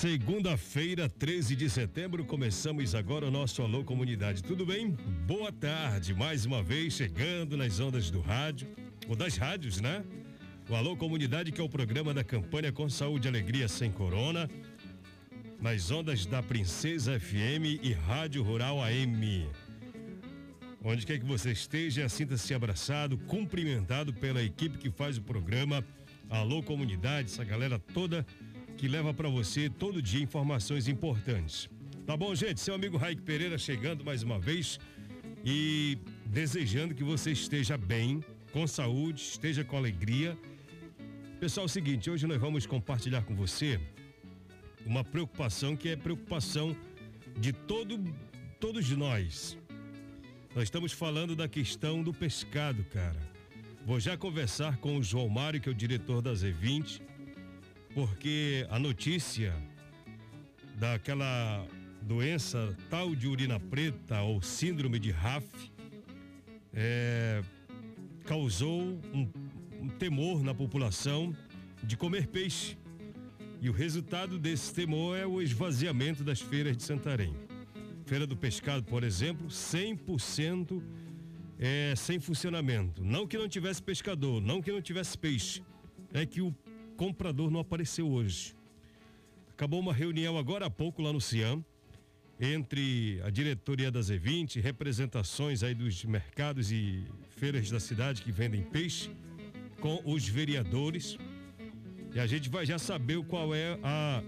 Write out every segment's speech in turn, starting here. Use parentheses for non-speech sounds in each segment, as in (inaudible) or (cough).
Segunda-feira, 13 de setembro, começamos agora o nosso Alô Comunidade. Tudo bem? Boa tarde, mais uma vez chegando nas ondas do rádio, ou das rádios, né? O Alô Comunidade, que é o programa da campanha Com Saúde e Alegria Sem Corona, nas ondas da Princesa FM e Rádio Rural AM. Onde quer que você esteja, sinta-se abraçado, cumprimentado pela equipe que faz o programa Alô Comunidade, essa galera toda que leva para você todo dia informações importantes. Tá bom, gente? Seu amigo Raik Pereira chegando mais uma vez e desejando que você esteja bem, com saúde, esteja com alegria. Pessoal, é o seguinte, hoje nós vamos compartilhar com você uma preocupação que é preocupação de todo todos nós. Nós estamos falando da questão do pescado, cara. Vou já conversar com o João Mário, que é o diretor da Z20, porque a notícia daquela doença tal de urina preta ou síndrome de RAF é, causou um, um temor na população de comer peixe. E o resultado desse temor é o esvaziamento das feiras de Santarém. Feira do Pescado, por exemplo, 100% é, sem funcionamento. Não que não tivesse pescador, não que não tivesse peixe. É que o comprador não apareceu hoje. Acabou uma reunião agora há pouco lá no Ciam, entre a diretoria da Z20, representações aí dos mercados e feiras da cidade que vendem peixe, com os vereadores. E a gente vai já saber qual é a,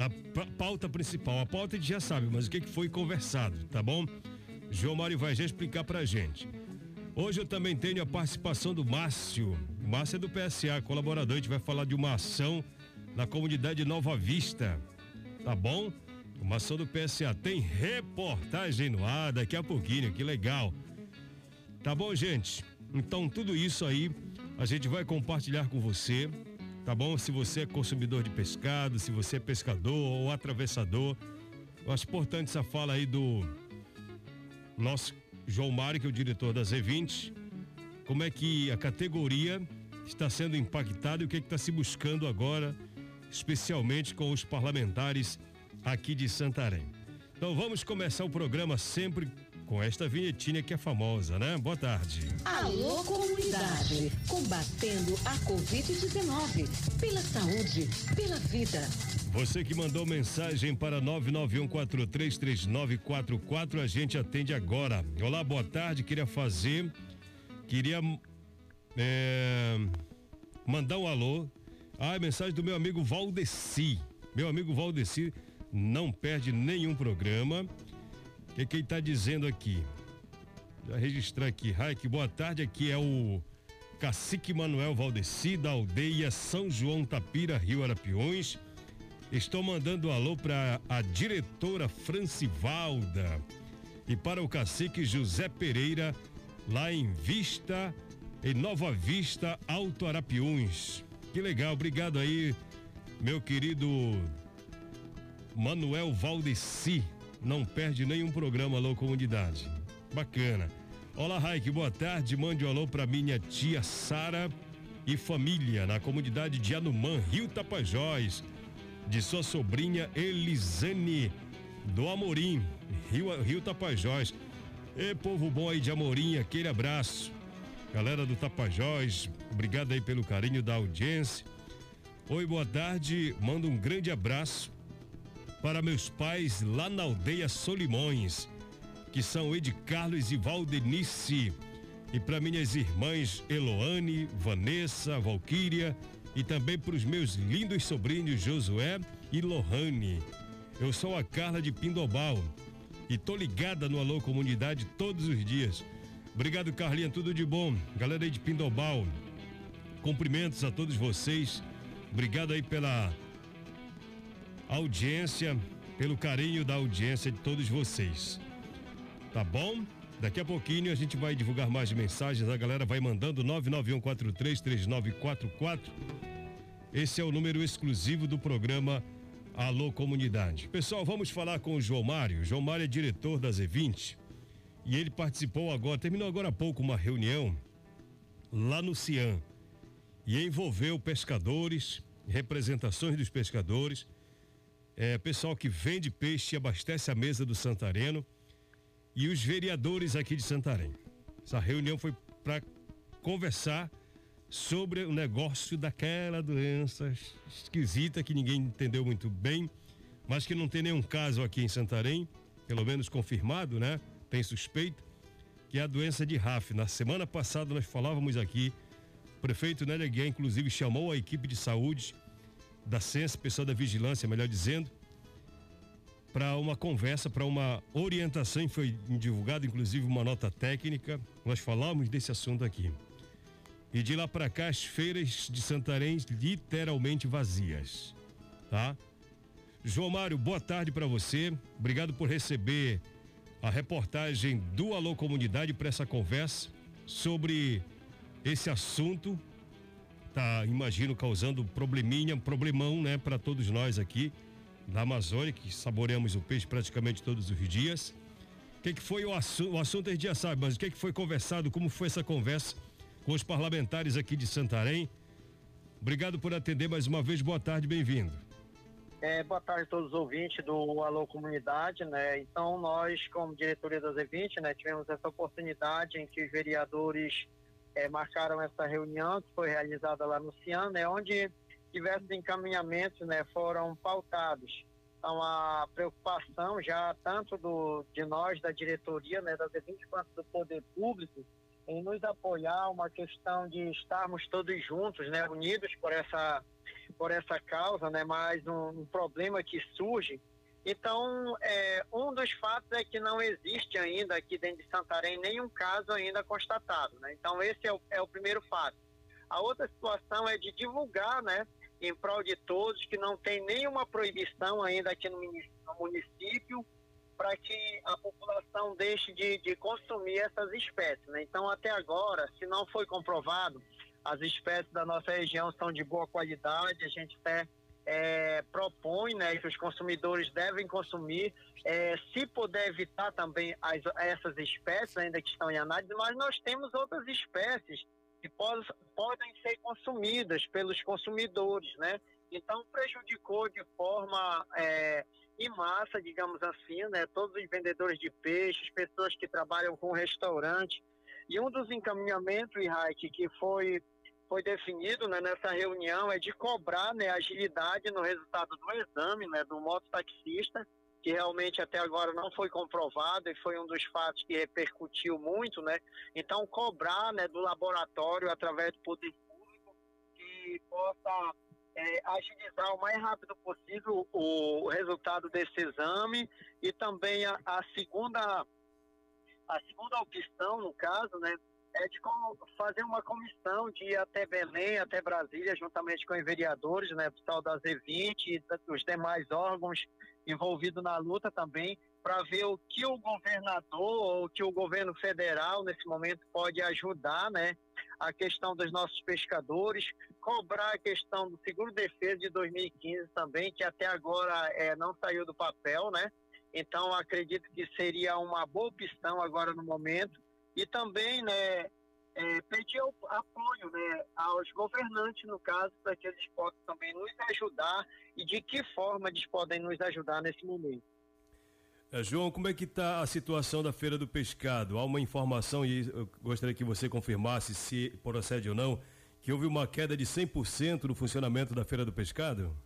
a pauta principal. A pauta a gente já sabe, mas o que, que foi conversado, tá bom? João Mário vai já explicar pra gente. Hoje eu também tenho a participação do Márcio. O Márcio é do PSA, colaborador. A gente vai falar de uma ação na comunidade Nova Vista. Tá bom? Uma ação do PSA. Tem reportagem no ar daqui a pouquinho, que legal. Tá bom, gente? Então, tudo isso aí a gente vai compartilhar com você. Tá bom? Se você é consumidor de pescado, se você é pescador ou atravessador. Eu acho importante essa fala aí do nosso João Mário, que é o diretor da Z20, como é que a categoria está sendo impactada e o que é está se buscando agora, especialmente com os parlamentares aqui de Santarém. Então vamos começar o programa sempre com esta vinhetinha que é famosa, né? Boa tarde. Alô, comunidade. Combatendo a Covid-19. Pela saúde, pela vida. Você que mandou mensagem para 991433944, a gente atende agora. Olá, boa tarde. Queria fazer. Queria é, mandar um alô. Ah, mensagem do meu amigo Valdeci. Meu amigo Valdeci não perde nenhum programa. O que, que ele está dizendo aqui? Já registrar aqui. Raik, boa tarde. Aqui é o Cacique Manuel Valdeci, da aldeia São João Tapira, Rio Arapiões. Estou mandando um alô para a diretora Francivalda e para o cacique José Pereira, lá em Vista, em Nova Vista, Alto Arapiuns. Que legal, obrigado aí, meu querido Manuel Valdeci. Não perde nenhum programa Alô Comunidade. Bacana. Olá, Raik, boa tarde. Mande um alô para minha tia Sara e família na comunidade de Anumã, Rio Tapajós de sua sobrinha Elisane do Amorim, Rio, Rio Tapajós. E povo bom aí de Amorim, aquele abraço. Galera do Tapajós, obrigado aí pelo carinho da audiência. Oi, boa tarde. Mando um grande abraço para meus pais lá na aldeia Solimões, que são Ed Carlos e Valdenice. E para minhas irmãs Eloane, Vanessa, Valquíria e também para os meus lindos sobrinhos Josué e Lohane. Eu sou a Carla de Pindobal. e tô ligada no Alô Comunidade todos os dias. Obrigado, Carlinha, tudo de bom. Galera aí de Pindobal, cumprimentos a todos vocês. Obrigado aí pela audiência, pelo carinho da audiência de todos vocês. Tá bom? Daqui a pouquinho a gente vai divulgar mais mensagens, a galera vai mandando 991433944. Esse é o número exclusivo do programa Alô Comunidade. Pessoal, vamos falar com o João Mário. João Mário é diretor da Z20 e ele participou agora, terminou agora há pouco uma reunião lá no Cian e envolveu pescadores, representações dos pescadores, é, pessoal que vende peixe e abastece a mesa do Santareno e os vereadores aqui de Santarém. Essa reunião foi para conversar sobre o negócio daquela doença esquisita que ninguém entendeu muito bem, mas que não tem nenhum caso aqui em Santarém, pelo menos confirmado, né? Tem suspeito, que é a doença de RAF. Na semana passada nós falávamos aqui, o prefeito Nélia Guia, inclusive, chamou a equipe de saúde da ciência, pessoal da vigilância, melhor dizendo, para uma conversa, para uma orientação, e foi divulgada inclusive uma nota técnica. Nós falamos desse assunto aqui. E de lá para cá, as feiras de Santarém literalmente vazias, tá? João Mário, boa tarde para você. Obrigado por receber a reportagem do Alô Comunidade para essa conversa sobre esse assunto. Tá, imagino, causando probleminha, problemão, né, para todos nós aqui da Amazônia, que saboreamos o peixe praticamente todos os dias. O que, que foi o, assu o assunto a já sabe, mas o que, que foi conversado, como foi essa conversa com os parlamentares aqui de Santarém? Obrigado por atender mais uma vez, boa tarde, bem-vindo. É, boa tarde a todos os ouvintes do Alô Comunidade, né? Então nós, como diretoria da Z20, né, tivemos essa oportunidade em que os vereadores é, marcaram essa reunião que foi realizada lá no Cian, né, onde diversos encaminhamentos né, foram pautados. Então, a preocupação já tanto do, de nós, da diretoria, né, da D20, quanto do poder público, em nos apoiar, uma questão de estarmos todos juntos, né, unidos por essa, por essa causa, né, mais um, um problema que surge. Então, é, um dos fatos é que não existe ainda aqui dentro de Santarém nenhum caso ainda constatado. Né? Então, esse é o, é o primeiro fato. A outra situação é de divulgar né, em prol de todos, que não tem nenhuma proibição ainda aqui no município para que a população deixe de, de consumir essas espécies. Né? Então, até agora, se não foi comprovado, as espécies da nossa região são de boa qualidade, a gente até é, propõe né, que os consumidores devem consumir, é, se puder evitar também as, essas espécies ainda que estão em análise, mas nós temos outras espécies que pode, podem ser consumidas pelos consumidores, né? Então prejudicou de forma é, em massa, digamos assim, né? Todos os vendedores de peixes, pessoas que trabalham com restaurante. E um dos encaminhamentos, Iraik, que foi foi definido né, nessa reunião é de cobrar né, agilidade no resultado do exame né, do mototaxista que realmente até agora não foi comprovado e foi um dos fatos que repercutiu muito, né? Então, cobrar né, do laboratório, através do poder público, que possa é, agilizar o mais rápido possível o, resultado desse exame e também a, a segunda a segunda opção, no caso, né, é de fazer uma comissão de ir até Belém, até Brasília, juntamente com os vereadores, né, pessoal da Z20 e dos demais órgãos envolvido na luta também para ver o que o governador ou que o governo federal nesse momento pode ajudar, né? A questão dos nossos pescadores, cobrar a questão do seguro defesa de 2015 também, que até agora é, não saiu do papel, né? Então acredito que seria uma boa opção agora no momento e também, né? É, pedir apoio né, aos governantes, no caso, para que eles possam também nos ajudar e de que forma eles podem nos ajudar nesse momento. É, João, como é que está a situação da Feira do Pescado? Há uma informação, e eu gostaria que você confirmasse se procede ou não, que houve uma queda de 100% no funcionamento da Feira do Pescado?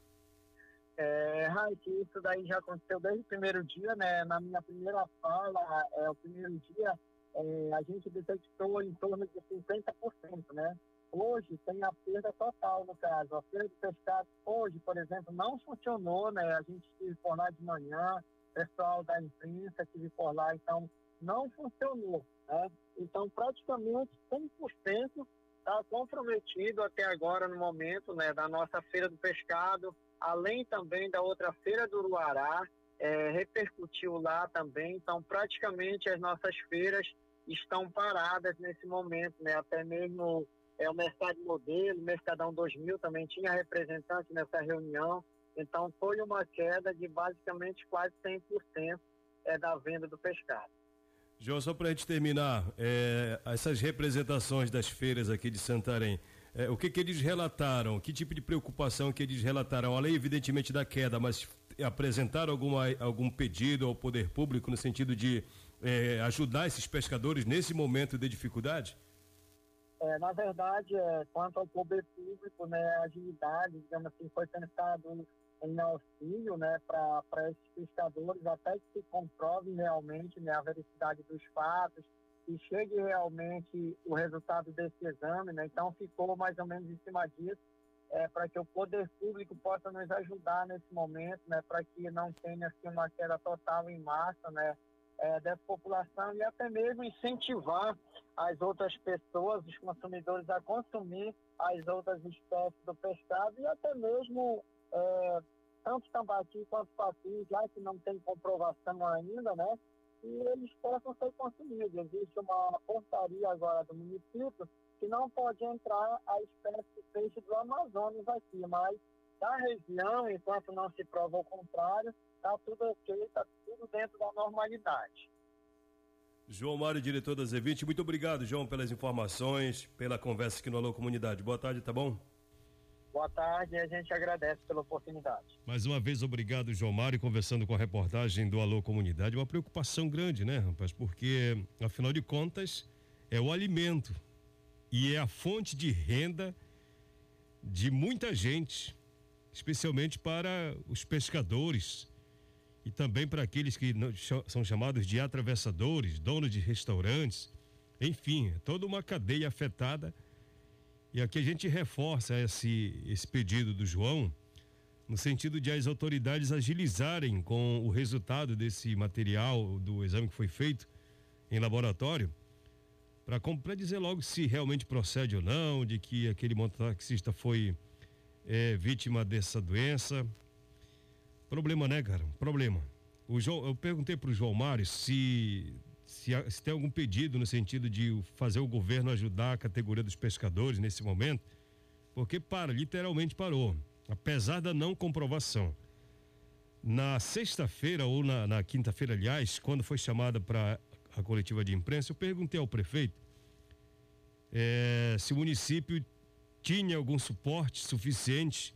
É, Raik, isso daí já aconteceu desde o primeiro dia, né? Na minha primeira fala, é, o primeiro dia, é, a gente detectou em torno de 50%, né? Hoje tem a perda total, no caso. A feira de pescado hoje, por exemplo, não funcionou, né? A gente se for lá de manhã, pessoal da imprensa vi por lá, então não funcionou. Né? Então, praticamente 100% está comprometido até agora no momento né, da nossa Feira do Pescado, além também da outra Feira do Uruará, é, repercutiu lá também. Então, praticamente as nossas feiras estão paradas nesse momento, né? Até mesmo é, o Mercado Modelo, Mercadão 2000 também tinha representante nessa reunião. Então, foi uma queda de basicamente quase 100% é, da venda do pescado. João, só para a gente terminar, é, essas representações das feiras aqui de Santarém, é, o que, que eles relataram? Que tipo de preocupação que eles relataram? Além, evidentemente, da queda, mas apresentaram alguma, algum pedido ao poder público no sentido de é, ajudar esses pescadores nesse momento de dificuldade? É, na verdade, é, quanto ao poder público, né, a agilidade, digamos assim, foi pensado em auxílio né, para esses pescadores, até que se comprove realmente né, a veracidade dos fatos, e chegue realmente o resultado desse exame. Né, então, ficou mais ou menos em cima disso, é, para que o poder público possa nos ajudar nesse momento, né, para que não tenha assim, uma queda total em massa né, é, dessa população e até mesmo incentivar as outras pessoas, os consumidores, a consumir as outras espécies do pescado e até mesmo é, tanto tambaqui quanto papi, já que não tem comprovação ainda, né? E eles possam ser consumidos. Existe uma portaria agora do município que não pode entrar a espécie de peixe do Amazonas aqui, mas da região, enquanto não se prova o contrário, está tudo ok, está tudo dentro da normalidade. João Mário, diretor da Z20, muito obrigado, João, pelas informações, pela conversa aqui no Alô Comunidade. Boa tarde, tá bom? Boa tarde e a gente agradece pela oportunidade. Mais uma vez, obrigado, João Mário, conversando com a reportagem do Alô Comunidade. Uma preocupação grande, né, rapaz? Porque, afinal de contas, é o alimento e é a fonte de renda de muita gente, especialmente para os pescadores e também para aqueles que são chamados de atravessadores, donos de restaurantes. Enfim, toda uma cadeia afetada e aqui a gente reforça esse, esse pedido do João, no sentido de as autoridades agilizarem com o resultado desse material do exame que foi feito em laboratório, para dizer logo se realmente procede ou não, de que aquele mototaxista foi é, vítima dessa doença. Problema, né, cara? Problema. O João, eu perguntei para o João Mário se se, se, tem algum pedido no sentido de fazer o governo ajudar a categoria dos pescadores nesse momento, porque para, literalmente parou, apesar da não comprovação. Na sexta-feira ou na, na quinta-feira, aliás, quando foi chamada para a coletiva de imprensa, eu perguntei ao prefeito é, se o município tinha algum suporte suficiente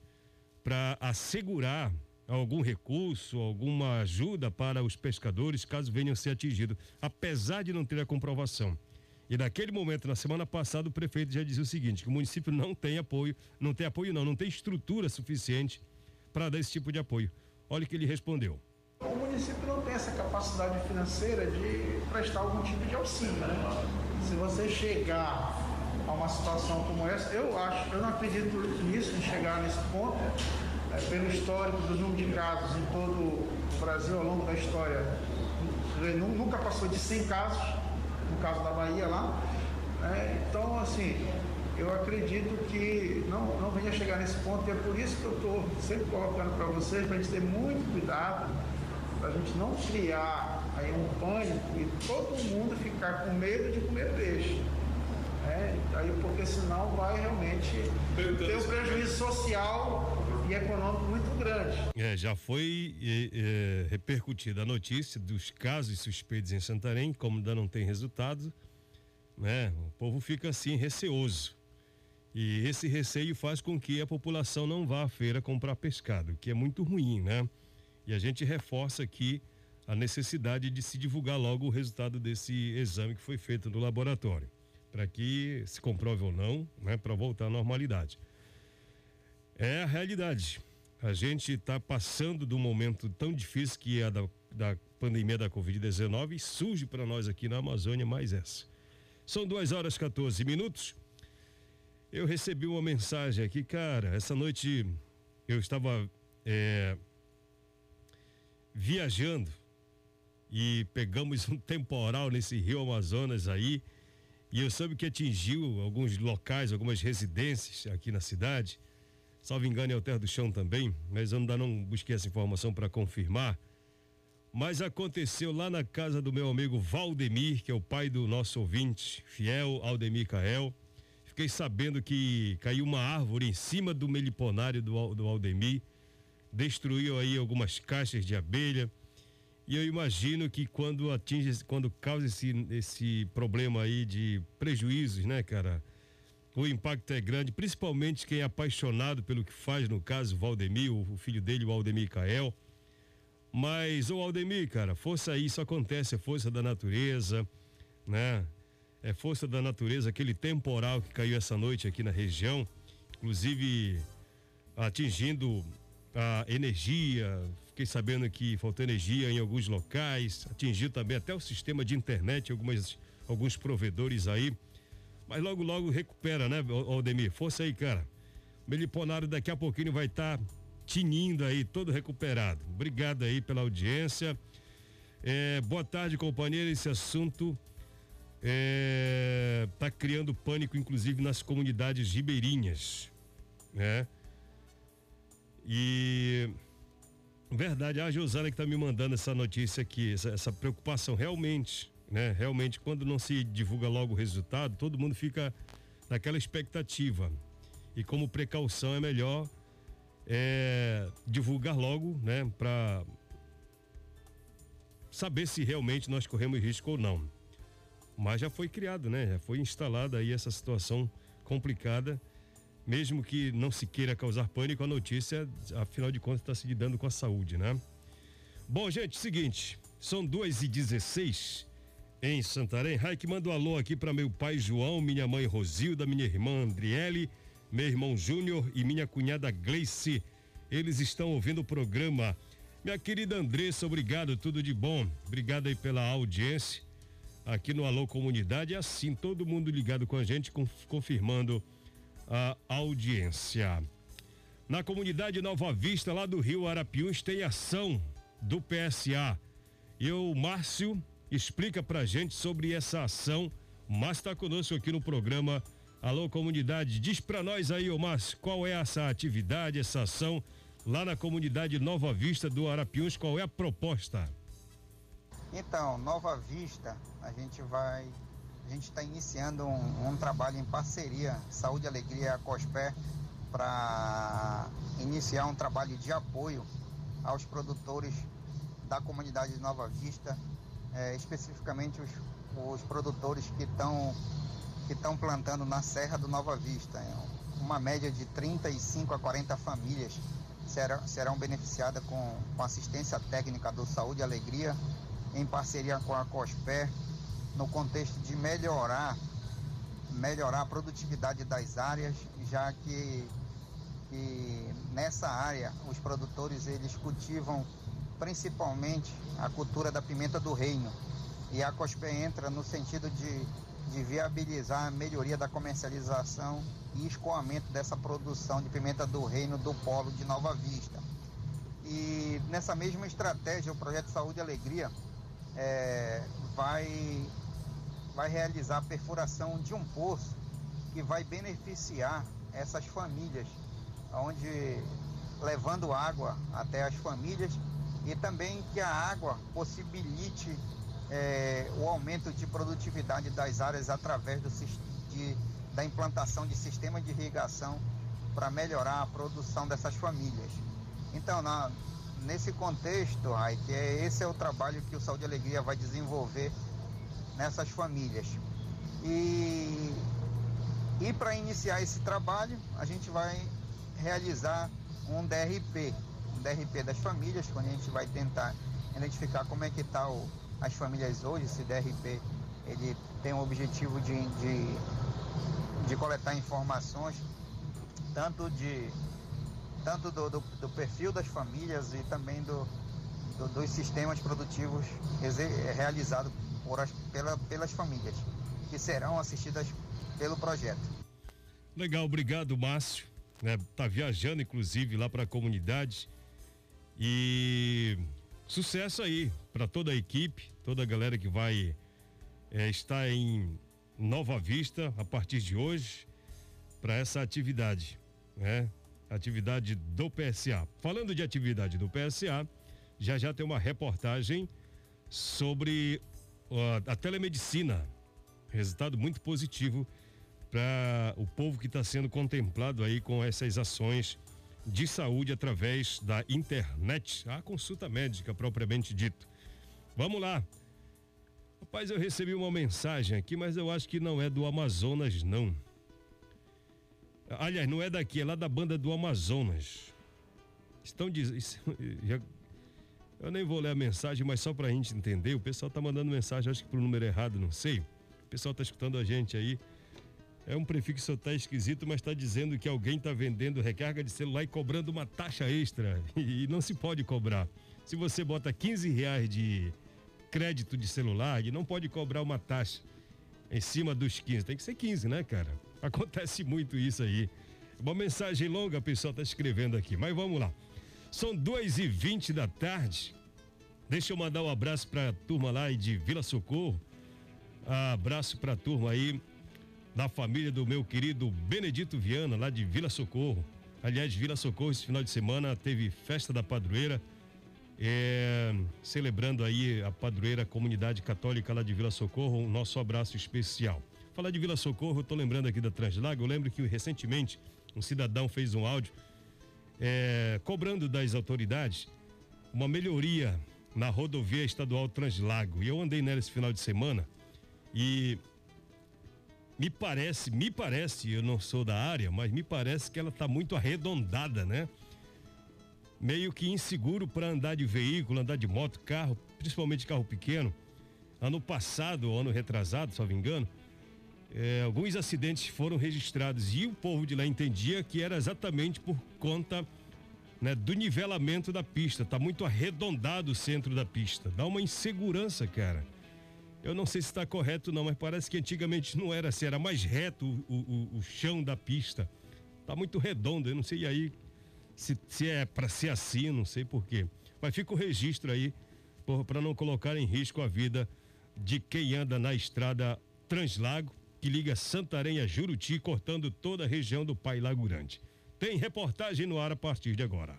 para assegurar algum recurso, alguma ajuda para os pescadores caso venham a ser atingidos, apesar de não ter a comprovação. E naquele momento, na semana passada, o prefeito já dizia o seguinte: que o município não tem apoio, não tem apoio não, não tem estrutura suficiente para dar esse tipo de apoio. Olha o que ele respondeu. O município não tem essa capacidade financeira de prestar algum tipo de auxílio, né? Se você chegar a uma situação como essa, eu acho, eu não acredito nisso, em chegar nesse ponto, é, pelo histórico do número de casos em todo o Brasil ao longo da história, nunca passou de 100 casos, no caso da Bahia lá. Né? Então, assim, eu acredito que não, não venha chegar nesse ponto e é por isso que eu estou sempre colocando para vocês, para a gente ter muito cuidado, para a gente não criar aí um pânico e todo mundo ficar com medo de comer peixe. É, aí, porque senão vai realmente ter um prejuízo social e econômico muito grande. É, já foi é, é, repercutida a notícia dos casos suspeitos em Santarém, como ainda não tem resultado, né? O povo fica assim receoso. E esse receio faz com que a população não vá à feira comprar pescado, que é muito ruim, né? E a gente reforça aqui a necessidade de se divulgar logo o resultado desse exame que foi feito no laboratório, para que se comprove ou não, né, para voltar à normalidade. É a realidade. A gente está passando de um momento tão difícil que é a da, da pandemia da Covid-19 e surge para nós aqui na Amazônia mais essa. São duas horas 14 minutos. Eu recebi uma mensagem aqui, cara. Essa noite eu estava é, viajando e pegamos um temporal nesse rio Amazonas aí. E eu soube que atingiu alguns locais, algumas residências aqui na cidade. Salvo engano, é o Terra do Chão também, mas eu ainda não busquei essa informação para confirmar. Mas aconteceu lá na casa do meu amigo Valdemir, que é o pai do nosso ouvinte, fiel Aldemir Cael. Fiquei sabendo que caiu uma árvore em cima do meliponário do, do Aldemir, destruiu aí algumas caixas de abelha. E eu imagino que quando atinge, quando causa esse, esse problema aí de prejuízos, né, cara? O impacto é grande, principalmente quem é apaixonado pelo que faz, no caso, o Valdemir, o filho dele, o Aldemir Cael. Mas, o Aldemir, cara, força aí, isso acontece, é força da natureza, né? É força da natureza, aquele temporal que caiu essa noite aqui na região, inclusive atingindo a energia, fiquei sabendo que faltou energia em alguns locais, atingiu também até o sistema de internet, algumas, alguns provedores aí. Mas logo, logo recupera, né, Aldemir? Força aí, cara. Meliponário daqui a pouquinho vai estar tá tinindo aí, todo recuperado. Obrigado aí pela audiência. É, boa tarde, companheiro. Esse assunto é, tá criando pânico, inclusive nas comunidades ribeirinhas, né? E verdade, a Josana que tá me mandando essa notícia aqui, essa, essa preocupação realmente, né? Realmente, quando não se divulga logo o resultado, todo mundo fica naquela expectativa. E como precaução é melhor é, divulgar logo, né, para saber se realmente nós corremos risco ou não. Mas já foi criado, né? Já foi instalada aí essa situação complicada. Mesmo que não se queira causar pânico, a notícia, afinal de contas, está se lidando com a saúde, né? Bom, gente, seguinte, são duas e dezesseis em Santarém. Raik manda um alô aqui para meu pai João, minha mãe Rosilda, minha irmã Andriele, meu irmão Júnior e minha cunhada Gleice. Eles estão ouvindo o programa. Minha querida Andressa, obrigado, tudo de bom. Obrigado aí pela audiência aqui no Alô Comunidade. Assim, todo mundo ligado com a gente, confirmando a audiência. Na comunidade Nova Vista, lá do Rio Arapiuns, tem ação do PSA. E o Márcio explica pra gente sobre essa ação. Márcio está conosco aqui no programa Alô, comunidade, diz para nós aí, ô Márcio, qual é essa atividade, essa ação lá na comunidade Nova Vista do Arapiuns, qual é a proposta? Então, Nova Vista, a gente vai, a gente está iniciando um, um, trabalho em parceria, Saúde e Alegria Cospé, para iniciar um trabalho de apoio aos produtores da comunidade de Nova Vista, é, especificamente os, os produtores que estão que estão plantando na Serra do Nova Vista. É uma média de 35 a 40 famílias serão, serão beneficiadas com, com assistência técnica do Saúde Alegria, em parceria com a COSPER, no contexto de melhorar, melhorar a produtividade das áreas, já que, que nessa área os produtores eles cultivam principalmente a cultura da pimenta do reino. E a COSPER entra no sentido de de viabilizar a melhoria da comercialização e escoamento dessa produção de pimenta do reino do polo de Nova Vista. E nessa mesma estratégia, o projeto Saúde e Alegria é, vai, vai realizar a perfuração de um poço que vai beneficiar essas famílias, onde levando água até as famílias e também que a água possibilite é, o aumento de produtividade das áreas através do, de, da implantação de sistema de irrigação para melhorar a produção dessas famílias. Então, na, nesse contexto, Raik, é, esse é o trabalho que o Saúde e Alegria vai desenvolver nessas famílias. E, e para iniciar esse trabalho, a gente vai realizar um DRP, um DRP das famílias, quando a gente vai tentar identificar como é que está as famílias hoje, esse DRP, ele tem o objetivo de, de, de coletar informações tanto, de, tanto do, do, do, perfil das famílias e também do, do dos sistemas produtivos realizados por as, pela, pelas famílias, que serão assistidas pelo projeto. Legal, obrigado, Márcio. Né, tá viajando, inclusive, lá para a comunidade. E sucesso aí para toda a equipe, toda a galera que vai é, estar em Nova Vista a partir de hoje para essa atividade, né? Atividade do PSA. Falando de atividade do PSA, já já tem uma reportagem sobre a telemedicina. Resultado muito positivo para o povo que está sendo contemplado aí com essas ações de saúde através da internet, a consulta médica propriamente dito. Vamos lá. Rapaz, eu recebi uma mensagem aqui, mas eu acho que não é do Amazonas, não. Aliás, não é daqui, é lá da banda do Amazonas. Estão dizendo. (laughs) Eu nem vou ler a mensagem, mas só pra gente entender. O pessoal tá mandando mensagem, acho que pro número errado, não sei. O pessoal tá escutando a gente aí. É um prefixo até esquisito, mas está dizendo que alguém está vendendo recarga de celular e cobrando uma taxa extra. (laughs) E não se pode cobrar. Se você bota 15 reais de crédito de celular, não pode cobrar uma taxa em cima dos 15. Tem que ser 15, né, cara? (laughs) Acontece muito isso aí. Uma mensagem longa, a pessoa está escrevendo aqui, mas vamos lá. São 2 e 20 da tarde. Deixa eu mandar um abraço para a turma lá de Vila Socorro. Abraço para a turma aí da família do meu querido Benedito Viana, lá de Vila Socorro. Aliás, Vila Socorro, esse final de semana teve festa da padroeira, é, celebrando aí a padroeira comunidade católica lá de Vila Socorro, um nosso abraço especial. Falar de Vila Socorro, eu tô lembrando aqui da Translago, eu lembro que recentemente um cidadão fez um áudio é, cobrando das autoridades uma melhoria na rodovia estadual Translago. E eu andei nela esse final de semana e me parece, me parece, eu não sou da área, mas me parece que ela está muito arredondada, né? Meio que inseguro para andar de veículo, andar de moto, carro, principalmente carro pequeno. Ano passado, ano retrasado, não me engano, é, alguns acidentes foram registrados e o povo de lá entendia que era exatamente por conta né, do nivelamento da pista. Tá muito arredondado o centro da pista. Dá uma insegurança, cara. Eu não sei se está correto não, mas parece que antigamente não era assim, era mais reto o, o, o chão da pista. Tá muito redondo, eu não sei aí se, se é para ser assim, não sei porquê. Mas fica o registro aí para não colocar em risco a vida de quem anda na estrada Translago, que liga Santarém a Juruti, cortando toda a região do Pai Lago Grande. Tem reportagem no ar a partir de agora.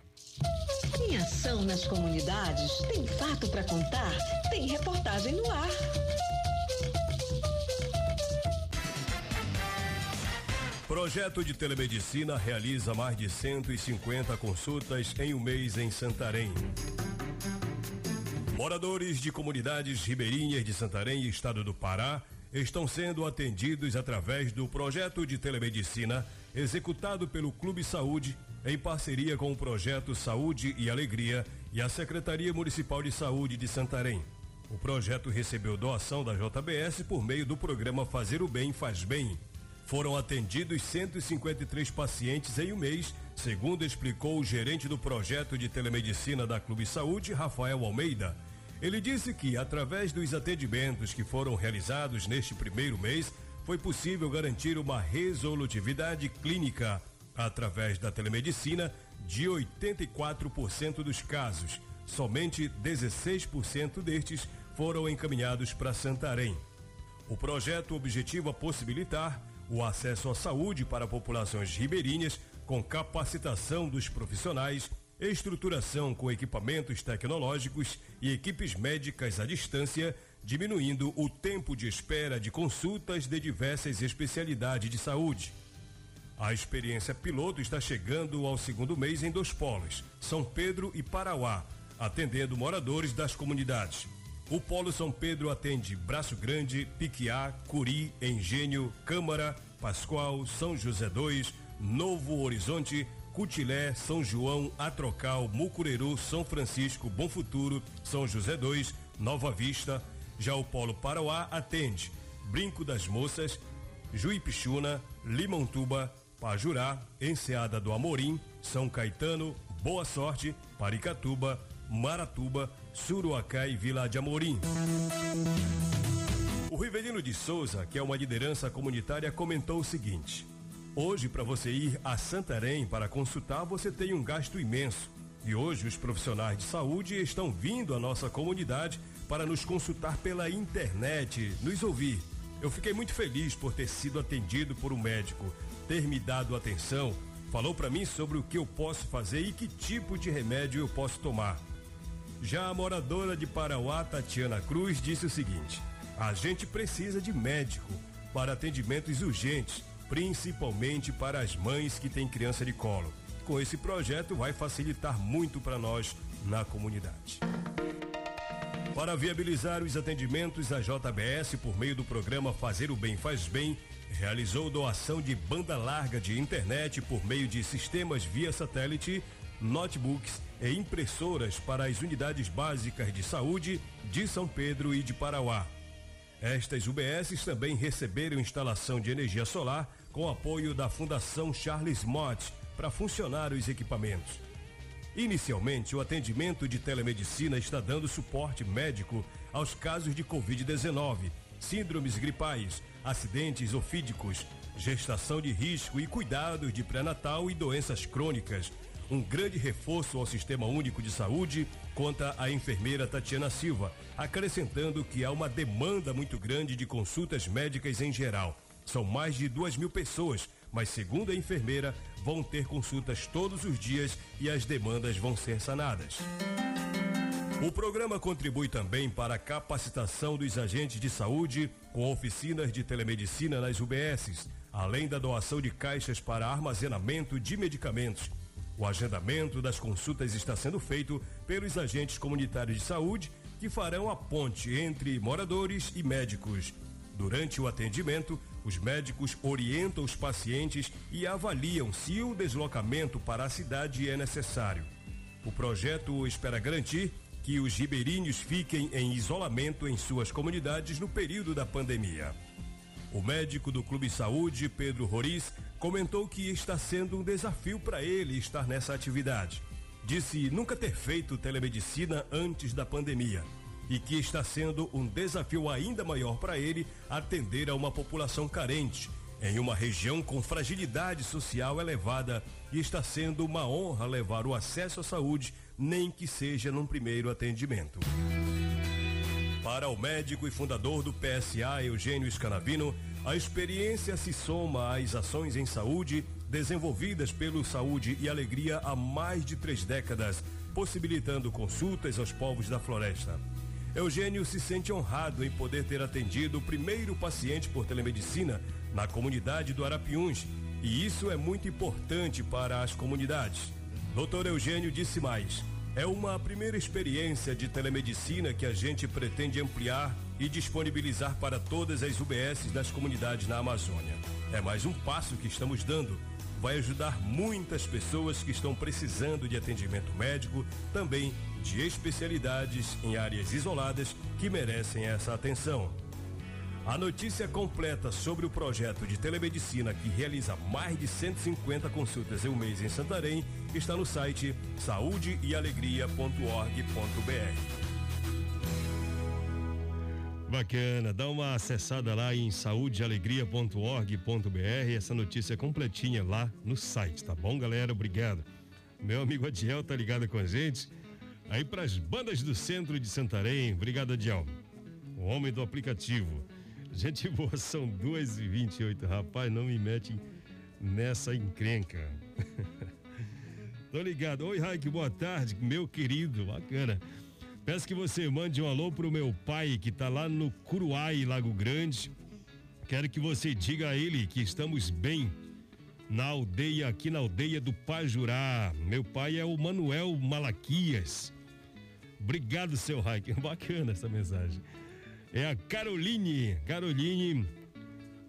Em ação nas comunidades, tem fato para contar, tem reportagem no ar. Projeto de telemedicina realiza mais de 150 consultas em um mês em Santarém. Moradores de comunidades ribeirinhas de Santarém e estado do Pará estão sendo atendidos através do projeto de telemedicina executado pelo Clube Saúde em parceria com o projeto Saúde e Alegria e a Secretaria Municipal de Saúde de Santarém. O projeto recebeu doação da JBS por meio do programa Fazer o Bem Faz Bem foram atendidos 153 pacientes em um mês, segundo explicou o gerente do projeto de telemedicina da Clube Saúde, Rafael Almeida. Ele disse que, através dos atendimentos que foram realizados neste primeiro mês, foi possível garantir uma resolutividade clínica através da telemedicina de 84% dos casos. Somente 16% destes foram encaminhados para Santarém. O projeto objetiva possibilitar o acesso à saúde para populações ribeirinhas com capacitação dos profissionais, estruturação com equipamentos tecnológicos e equipes médicas à distância, diminuindo o tempo de espera de consultas de diversas especialidades de saúde. A experiência piloto está chegando ao segundo mês em dois polos, São Pedro e Parauá, atendendo moradores das comunidades. O Polo São Pedro atende Braço Grande, Piquiá, Curi, Engenho, Câmara, Pascoal, São José 2, Novo Horizonte, Cutilé, São João, Atrocal, Mucureru, São Francisco, Bom Futuro, São José 2, Nova Vista. Já o Polo Parauá atende Brinco das Moças, Juipixuna, Limontuba, Pajurá, Enseada do Amorim, São Caetano, Boa Sorte, Paricatuba, Maratuba, Suruacá e Vila de Amorim. O Rivelino de Souza, que é uma liderança comunitária, comentou o seguinte: Hoje, para você ir a Santarém para consultar, você tem um gasto imenso. E hoje os profissionais de saúde estão vindo à nossa comunidade para nos consultar pela internet, nos ouvir. Eu fiquei muito feliz por ter sido atendido por um médico, ter me dado atenção, falou para mim sobre o que eu posso fazer e que tipo de remédio eu posso tomar. Já a moradora de Parauá, Tatiana Cruz, disse o seguinte: a gente precisa de médico para atendimentos urgentes, principalmente para as mães que têm criança de colo. Com esse projeto, vai facilitar muito para nós na comunidade. Para viabilizar os atendimentos, a JBS, por meio do programa Fazer o Bem Faz Bem, realizou doação de banda larga de internet por meio de sistemas via satélite, notebooks e impressoras para as unidades básicas de saúde de São Pedro e de Parauá. Estas UBSs também receberam instalação de energia solar com apoio da Fundação Charles Mott para funcionar os equipamentos. Inicialmente, o atendimento de telemedicina está dando suporte médico aos casos de Covid-19, síndromes gripais, acidentes ofídicos, gestação de risco e cuidados de pré-natal e doenças crônicas. Um grande reforço ao Sistema Único de Saúde, conta a enfermeira Tatiana Silva, acrescentando que há uma demanda muito grande de consultas médicas em geral. São mais de duas mil pessoas, mas segundo a enfermeira, vão ter consultas todos os dias e as demandas vão ser sanadas. O programa contribui também para a capacitação dos agentes de saúde com oficinas de telemedicina nas UBSs, além da doação de caixas para armazenamento de medicamentos. O agendamento das consultas está sendo feito pelos agentes comunitários de saúde que farão a ponte entre moradores e médicos. Durante o atendimento, os médicos orientam os pacientes e avaliam se o deslocamento para a cidade é necessário. O projeto espera garantir que os ribeirinhos fiquem em isolamento em suas comunidades no período da pandemia. O médico do Clube Saúde, Pedro Roriz, comentou que está sendo um desafio para ele estar nessa atividade. Disse nunca ter feito telemedicina antes da pandemia e que está sendo um desafio ainda maior para ele atender a uma população carente em uma região com fragilidade social elevada e está sendo uma honra levar o acesso à saúde, nem que seja num primeiro atendimento. Para o médico e fundador do PSA, Eugênio Scanavino, a experiência se soma às ações em saúde desenvolvidas pelo Saúde e Alegria há mais de três décadas, possibilitando consultas aos povos da floresta. Eugênio se sente honrado em poder ter atendido o primeiro paciente por telemedicina na comunidade do Arapiuns, e isso é muito importante para as comunidades. Doutor Eugênio disse mais: é uma primeira experiência de telemedicina que a gente pretende ampliar e disponibilizar para todas as UBSs das comunidades na Amazônia. É mais um passo que estamos dando vai ajudar muitas pessoas que estão precisando de atendimento médico, também de especialidades em áreas isoladas que merecem essa atenção. A notícia completa sobre o projeto de telemedicina que realiza mais de 150 consultas em um mês em Santarém está no site saudeealegria.org.br. Bacana, dá uma acessada lá em saudealegria.org.br, essa notícia completinha lá no site, tá bom, galera? Obrigado. Meu amigo Adiel tá ligado com a gente. Aí para as bandas do centro de Santarém, obrigado Adiel. O homem do aplicativo. (laughs) Gente boa, são duas e vinte e oito, rapaz, não me mete nessa encrenca. (laughs) Tô ligado. Oi, Raik, boa tarde, meu querido, bacana. Peço que você mande um alô pro meu pai que tá lá no Curuai, Lago Grande. Quero que você diga a ele que estamos bem na aldeia, aqui na aldeia do Pajurá. Meu pai é o Manuel Malaquias. Obrigado, seu Raik. (laughs) Bacana essa mensagem. É a Caroline, Caroline,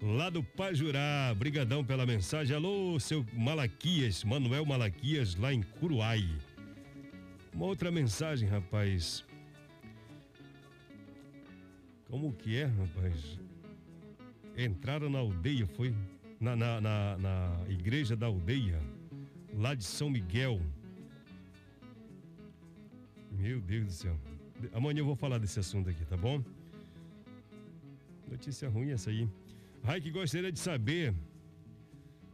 lá do Pajurá. Brigadão pela mensagem. Alô, seu Malaquias, Manuel Malaquias, lá em Curuai. Uma outra mensagem, rapaz. Como que é, rapaz? Entraram na aldeia, foi? Na, na, na, na igreja da aldeia, lá de São Miguel. Meu Deus do céu. Amanhã eu vou falar desse assunto aqui, tá bom? Notícia ruim essa aí. Raik gostaria de saber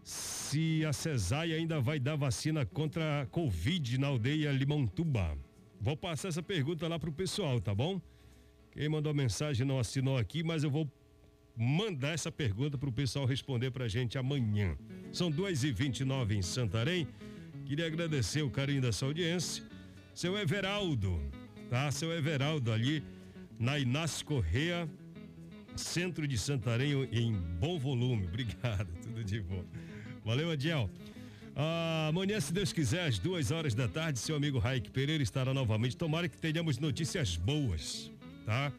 se a CESAI ainda vai dar vacina contra a Covid na aldeia Limontuba. Vou passar essa pergunta lá pro pessoal, tá bom? Quem mandou mensagem não assinou aqui, mas eu vou mandar essa pergunta pro pessoal responder pra gente amanhã. São 2h29 em Santarém. Queria agradecer o carinho da sua audiência. Seu Everaldo, tá? Seu Everaldo ali na Inácio Correia, centro de Santarém, em bom volume. (laughs) Obrigado, tudo de bom. Valeu, Adiel. amanhã, se Deus quiser, às duas horas da tarde, seu amigo Raik Pereira estará novamente. Tomara que tenhamos notícias boas, tá?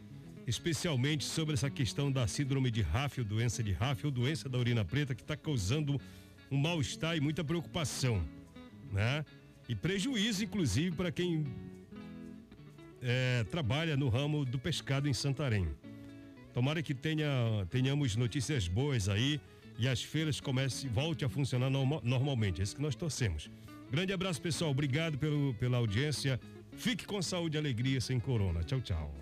Especialmente sobre essa questão da síndrome de Raffel, doença de Raffel, doença da urina preta, que está causando um mal-estar e muita preocupação, né? E prejuízo, inclusive, para quem é, trabalha no ramo do pescado em Santarém. Tomara que tenha, tenhamos notícias boas aí e as feiras comece volte a funcionar normalmente. É isso que nós torcemos. Grande abraço, pessoal. Obrigado pelo, pela audiência. Fique com saúde e alegria sem corona. Tchau, tchau.